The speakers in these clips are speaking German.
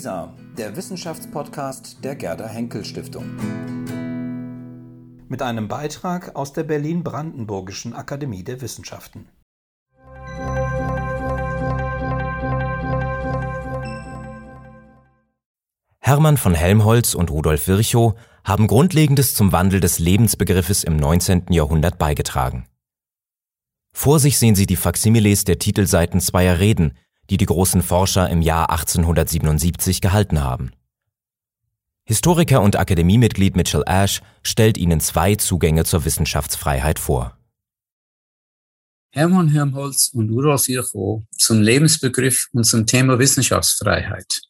WISA, der Wissenschaftspodcast der Gerda Henkel Stiftung. Mit einem Beitrag aus der Berlin-Brandenburgischen Akademie der Wissenschaften. Hermann von Helmholtz und Rudolf Virchow haben Grundlegendes zum Wandel des Lebensbegriffes im 19. Jahrhundert beigetragen. Vor sich sehen Sie die Faksimiles der Titelseiten zweier Reden, die die großen Forscher im Jahr 1877 gehalten haben. Historiker und Akademiemitglied Mitchell Ash stellt Ihnen zwei Zugänge zur Wissenschaftsfreiheit vor. Hermann Helmholtz und Rudolf Virchow zum Lebensbegriff und zum Thema Wissenschaftsfreiheit.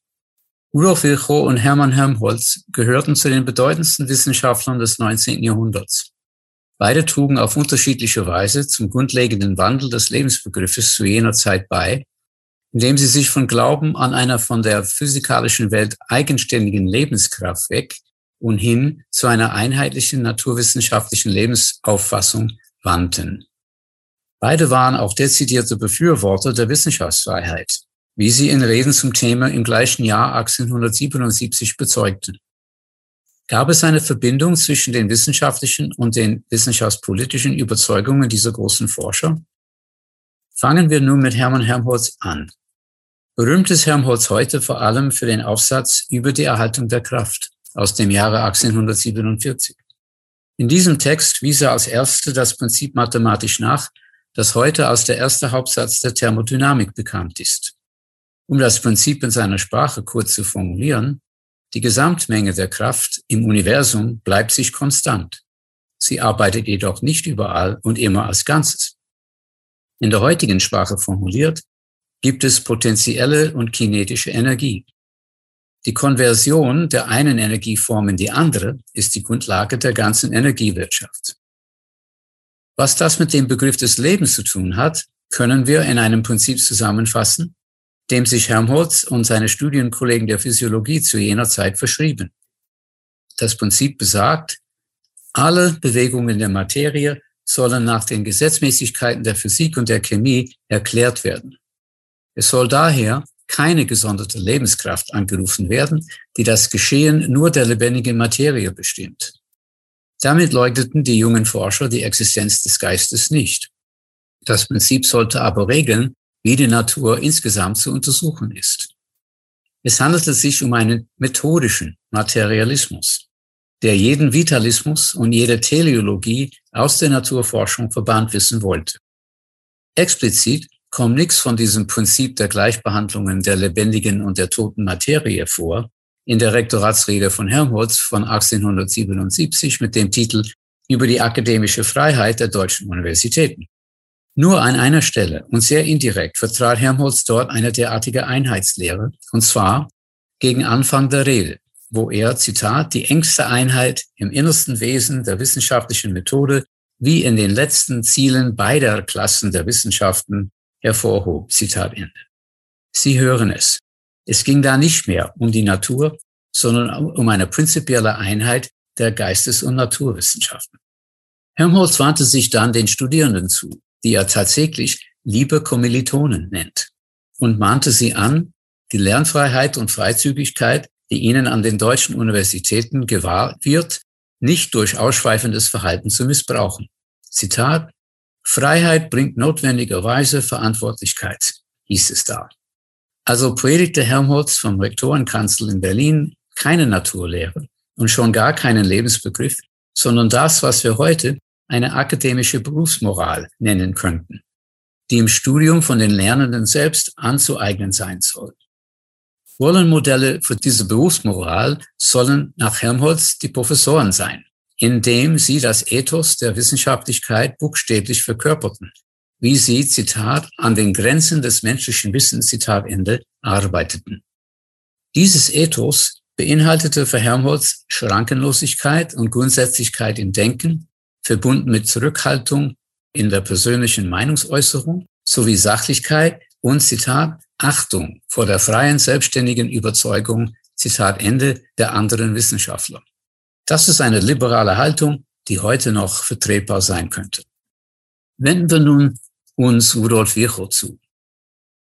Rudolf Virchow und Hermann Helmholtz gehörten zu den bedeutendsten Wissenschaftlern des 19. Jahrhunderts. Beide trugen auf unterschiedliche Weise zum grundlegenden Wandel des Lebensbegriffes zu jener Zeit bei indem sie sich von Glauben an einer von der physikalischen Welt eigenständigen Lebenskraft weg und hin zu einer einheitlichen naturwissenschaftlichen Lebensauffassung wandten. Beide waren auch dezidierte Befürworter der Wissenschaftsfreiheit, wie sie in Reden zum Thema im gleichen Jahr 1877 bezeugten. Gab es eine Verbindung zwischen den wissenschaftlichen und den wissenschaftspolitischen Überzeugungen dieser großen Forscher? Fangen wir nun mit Hermann Helmholtz an. Berühmt ist Helmholtz heute vor allem für den Aufsatz über die Erhaltung der Kraft aus dem Jahre 1847. In diesem Text wies er als Erste das Prinzip mathematisch nach, das heute als der erste Hauptsatz der Thermodynamik bekannt ist. Um das Prinzip in seiner Sprache kurz zu formulieren, die Gesamtmenge der Kraft im Universum bleibt sich konstant. Sie arbeitet jedoch nicht überall und immer als Ganzes. In der heutigen Sprache formuliert, gibt es potenzielle und kinetische Energie. Die Konversion der einen Energieform in die andere ist die Grundlage der ganzen Energiewirtschaft. Was das mit dem Begriff des Lebens zu tun hat, können wir in einem Prinzip zusammenfassen, dem sich Helmholtz und seine Studienkollegen der Physiologie zu jener Zeit verschrieben. Das Prinzip besagt, alle Bewegungen der Materie sollen nach den Gesetzmäßigkeiten der Physik und der Chemie erklärt werden. Es soll daher keine gesonderte Lebenskraft angerufen werden, die das Geschehen nur der lebendigen Materie bestimmt. Damit leugneten die jungen Forscher die Existenz des Geistes nicht. Das Prinzip sollte aber regeln, wie die Natur insgesamt zu untersuchen ist. Es handelte sich um einen methodischen Materialismus, der jeden Vitalismus und jede Teleologie aus der Naturforschung verbannt wissen wollte. Explizit kommt nichts von diesem Prinzip der Gleichbehandlungen der lebendigen und der toten Materie vor, in der Rektoratsrede von Helmholtz von 1877 mit dem Titel über die akademische Freiheit der deutschen Universitäten. Nur an einer Stelle und sehr indirekt vertrat Helmholtz dort eine derartige Einheitslehre, und zwar gegen Anfang der Rede, wo er, Zitat, die engste Einheit im innersten Wesen der wissenschaftlichen Methode wie in den letzten Zielen beider Klassen der Wissenschaften hervorhob. Zitat Ende. Sie hören es. Es ging da nicht mehr um die Natur, sondern um eine prinzipielle Einheit der Geistes- und Naturwissenschaften. Helmholtz wandte sich dann den Studierenden zu, die er tatsächlich liebe Kommilitonen nennt, und mahnte sie an, die Lernfreiheit und Freizügigkeit, die ihnen an den deutschen Universitäten gewahrt wird, nicht durch ausschweifendes Verhalten zu missbrauchen. Zitat, Freiheit bringt notwendigerweise Verantwortlichkeit, hieß es da. Also predigte Helmholtz vom Rektorenkanzel in Berlin keine Naturlehre und schon gar keinen Lebensbegriff, sondern das, was wir heute eine akademische Berufsmoral nennen könnten, die im Studium von den Lernenden selbst anzueignen sein soll. Rollenmodelle für diese Berufsmoral sollen nach Helmholtz die Professoren sein indem sie das Ethos der Wissenschaftlichkeit buchstäblich verkörperten, wie sie, Zitat, an den Grenzen des menschlichen Wissens, Zitat Ende, arbeiteten. Dieses Ethos beinhaltete für Helmholtz Schrankenlosigkeit und Grundsätzlichkeit im Denken, verbunden mit Zurückhaltung in der persönlichen Meinungsäußerung sowie Sachlichkeit und, Zitat, Achtung vor der freien, selbstständigen Überzeugung, Zitat Ende, der anderen Wissenschaftler. Das ist eine liberale Haltung, die heute noch vertretbar sein könnte. Wenden wir nun uns Rudolf Virchow zu.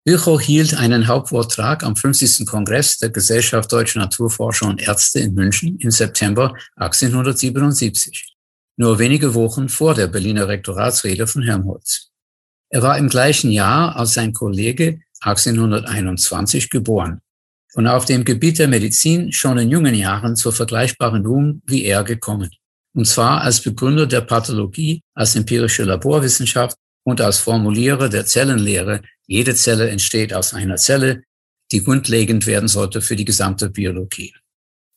Virchow hielt einen Hauptvortrag am 50. Kongress der Gesellschaft Deutscher Naturforscher und Ärzte in München im September 1877, nur wenige Wochen vor der Berliner Rektoratsrede von Helmholtz. Er war im gleichen Jahr als sein Kollege 1821 geboren und auf dem Gebiet der Medizin schon in jungen Jahren zur vergleichbaren Ruhm wie er gekommen. Und zwar als Begründer der Pathologie, als empirische Laborwissenschaft und als Formulierer der Zellenlehre, jede Zelle entsteht aus einer Zelle, die grundlegend werden sollte für die gesamte Biologie.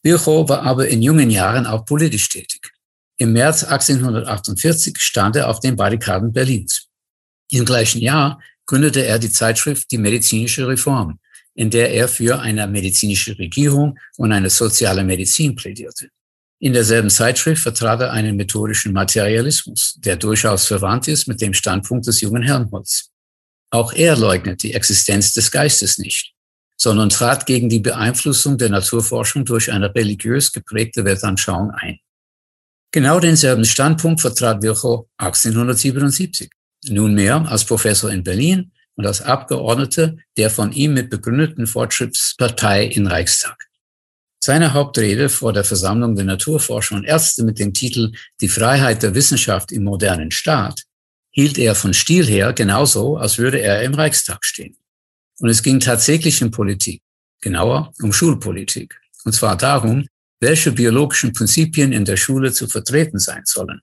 Virchow war aber in jungen Jahren auch politisch tätig. Im März 1848 stand er auf den Barrikaden Berlins. Im gleichen Jahr gründete er die Zeitschrift Die medizinische Reform, in der er für eine medizinische Regierung und eine soziale Medizin plädierte. In derselben Zeitschrift vertrat er einen methodischen Materialismus, der durchaus verwandt ist mit dem Standpunkt des jungen Helmholtz. Auch er leugnet die Existenz des Geistes nicht, sondern trat gegen die Beeinflussung der Naturforschung durch eine religiös geprägte Weltanschauung ein. Genau denselben Standpunkt vertrat Virchow 1877, nunmehr als Professor in Berlin und als Abgeordneter der von ihm mit begründeten Fortschrittspartei in Reichstag. Seine Hauptrede vor der Versammlung der Naturforscher und Ärzte mit dem Titel Die Freiheit der Wissenschaft im modernen Staat hielt er von Stil her genauso, als würde er im Reichstag stehen. Und es ging tatsächlich um Politik, genauer um Schulpolitik. Und zwar darum, welche biologischen Prinzipien in der Schule zu vertreten sein sollen.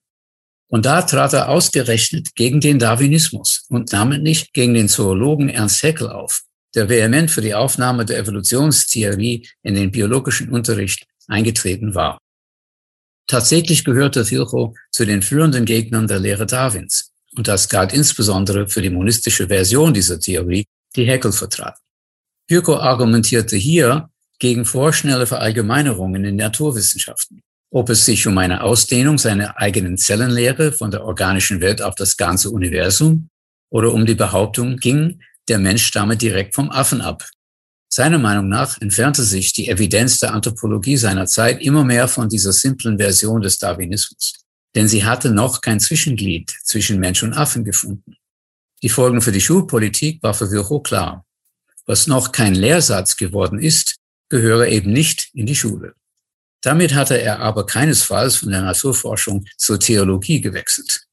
Und da trat er ausgerechnet gegen den Darwinismus und namentlich gegen den Zoologen Ernst Haeckel auf, der vehement für die Aufnahme der Evolutionstheorie in den biologischen Unterricht eingetreten war. Tatsächlich gehörte Virchow zu den führenden Gegnern der Lehre Darwins. Und das galt insbesondere für die monistische Version dieser Theorie, die Haeckel vertrat. Virchow argumentierte hier gegen vorschnelle Verallgemeinerungen in Naturwissenschaften. Ob es sich um eine Ausdehnung seiner eigenen Zellenlehre von der organischen Welt auf das ganze Universum oder um die Behauptung ging, der Mensch stamme direkt vom Affen ab. Seiner Meinung nach entfernte sich die Evidenz der Anthropologie seiner Zeit immer mehr von dieser simplen Version des Darwinismus. Denn sie hatte noch kein Zwischenglied zwischen Mensch und Affen gefunden. Die Folgen für die Schulpolitik war für Virchow klar. Was noch kein Lehrsatz geworden ist, gehöre eben nicht in die Schule. Damit hatte er aber keinesfalls von der Naturforschung zur Theologie gewechselt.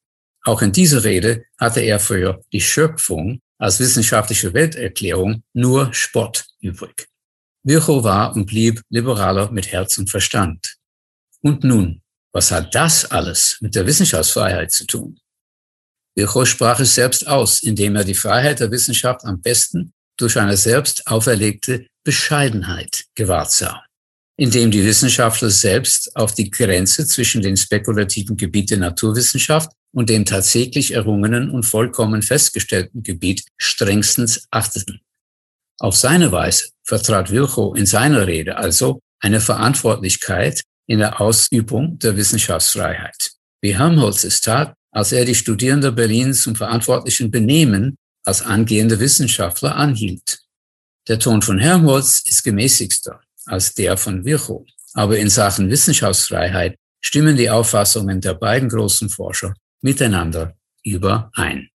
Auch in dieser Rede hatte er für die Schöpfung als wissenschaftliche Welterklärung nur Spott übrig. Virchow war und blieb Liberaler mit Herz und Verstand. Und nun, was hat das alles mit der Wissenschaftsfreiheit zu tun? Virchow sprach es selbst aus, indem er die Freiheit der Wissenschaft am besten durch eine selbst auferlegte Bescheidenheit gewahrt sah, indem die Wissenschaftler selbst auf die Grenze zwischen den spekulativen Gebieten der Naturwissenschaft und dem tatsächlich errungenen und vollkommen festgestellten Gebiet strengstens achteten. Auf seine Weise vertrat Virchow in seiner Rede also eine Verantwortlichkeit in der Ausübung der Wissenschaftsfreiheit. Wie Helmholtz es tat, als er die Studierenden Berlins zum verantwortlichen Benehmen als angehende Wissenschaftler anhielt. Der Ton von Helmholtz ist gemäßigster als der von Virchow, aber in Sachen Wissenschaftsfreiheit stimmen die Auffassungen der beiden großen Forscher miteinander überein.